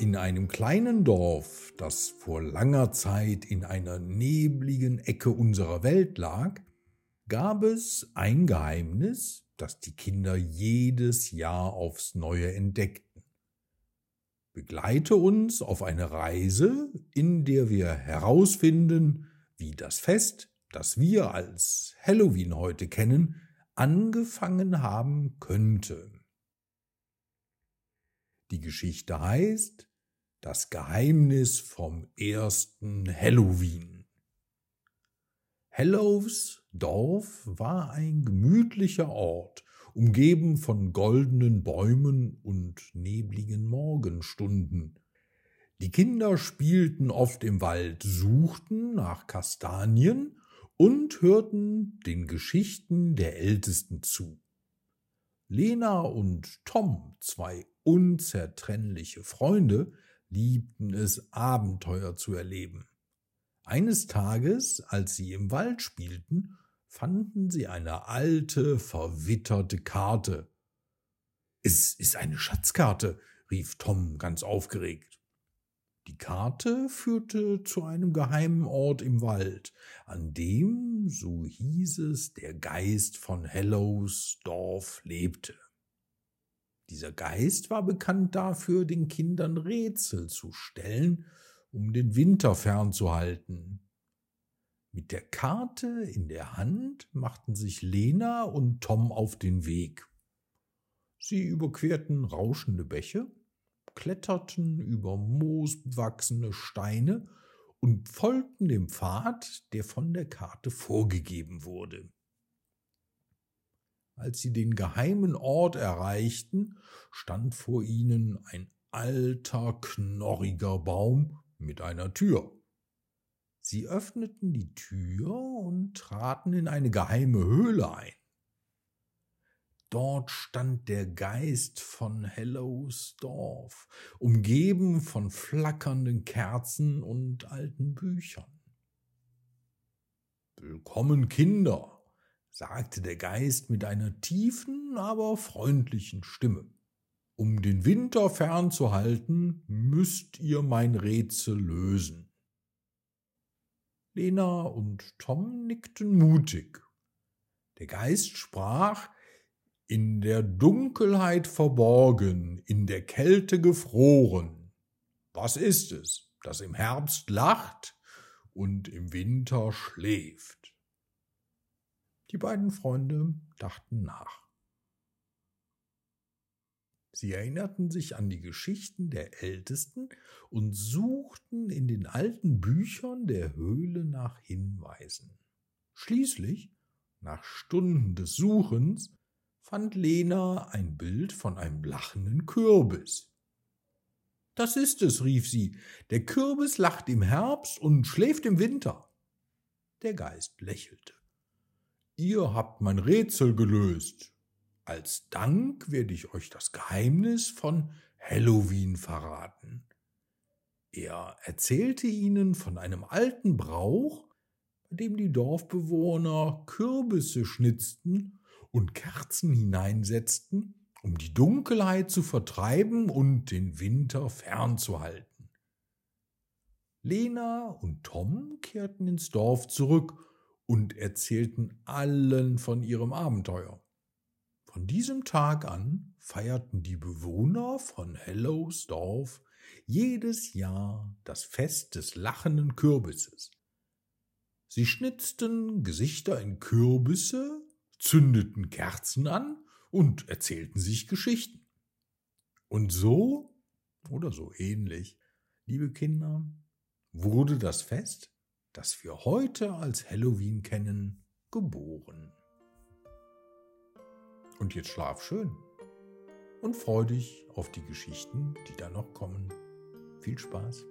In einem kleinen Dorf, das vor langer Zeit in einer nebligen Ecke unserer Welt lag, gab es ein Geheimnis, das die Kinder jedes Jahr aufs neue entdeckten. Begleite uns auf eine Reise, in der wir herausfinden, wie das Fest, das wir als Halloween heute kennen, angefangen haben könnte. Die Geschichte heißt das Geheimnis vom ersten Halloween. Hallows Dorf war ein gemütlicher Ort, umgeben von goldenen Bäumen und nebligen Morgenstunden. Die Kinder spielten oft im Wald, suchten nach Kastanien und hörten den Geschichten der Ältesten zu. Lena und Tom, zwei unzertrennliche Freunde, liebten es, Abenteuer zu erleben. Eines Tages, als sie im Wald spielten, fanden sie eine alte, verwitterte Karte. Es ist eine Schatzkarte, rief Tom ganz aufgeregt. Die Karte führte zu einem geheimen Ort im Wald, an dem, so hieß es, der Geist von Hellows Dorf lebte. Dieser Geist war bekannt dafür, den Kindern Rätsel zu stellen, um den Winter fernzuhalten. Mit der Karte in der Hand machten sich Lena und Tom auf den Weg. Sie überquerten rauschende Bäche, kletterten über moosbewachsene Steine und folgten dem Pfad, der von der Karte vorgegeben wurde. Als sie den geheimen Ort erreichten, stand vor ihnen ein alter, knorriger Baum mit einer Tür. Sie öffneten die Tür und traten in eine geheime Höhle ein. Dort stand der Geist von Hellows Dorf, umgeben von flackernden Kerzen und alten Büchern. Willkommen, Kinder, sagte der Geist mit einer tiefen, aber freundlichen Stimme. Um den Winter fernzuhalten, müsst ihr mein Rätsel lösen. Lena und Tom nickten mutig. Der Geist sprach, in der Dunkelheit verborgen, in der Kälte gefroren. Was ist es, das im Herbst lacht und im Winter schläft? Die beiden Freunde dachten nach. Sie erinnerten sich an die Geschichten der Ältesten und suchten in den alten Büchern der Höhle nach Hinweisen. Schließlich, nach Stunden des Suchens, fand Lena ein Bild von einem lachenden Kürbis. Das ist es, rief sie, der Kürbis lacht im Herbst und schläft im Winter. Der Geist lächelte. Ihr habt mein Rätsel gelöst. Als Dank werde ich euch das Geheimnis von Halloween verraten. Er erzählte ihnen von einem alten Brauch, bei dem die Dorfbewohner Kürbisse schnitzten und Kerzen hineinsetzten, um die Dunkelheit zu vertreiben und den Winter fernzuhalten. Lena und Tom kehrten ins Dorf zurück und erzählten allen von ihrem Abenteuer. Von diesem Tag an feierten die Bewohner von Hellows Dorf jedes Jahr das Fest des lachenden Kürbisses. Sie schnitzten Gesichter in Kürbisse, zündeten Kerzen an und erzählten sich Geschichten. Und so oder so ähnlich, liebe Kinder, wurde das Fest das wir heute als Halloween kennen, geboren. Und jetzt schlaf schön und freu dich auf die Geschichten, die da noch kommen. Viel Spaß!